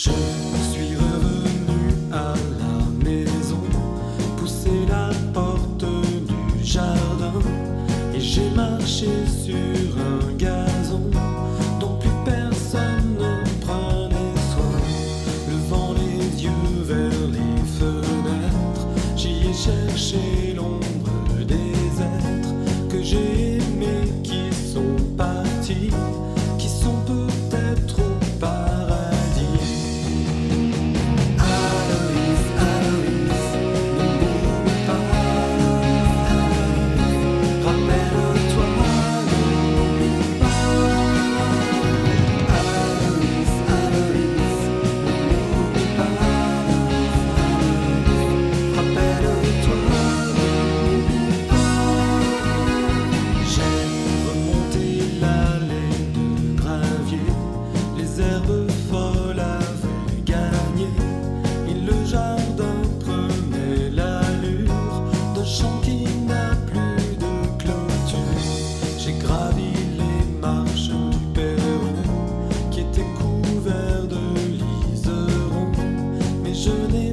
Je suis revenu à la maison, poussé la porte du jardin et j'ai marché sur un gazon. je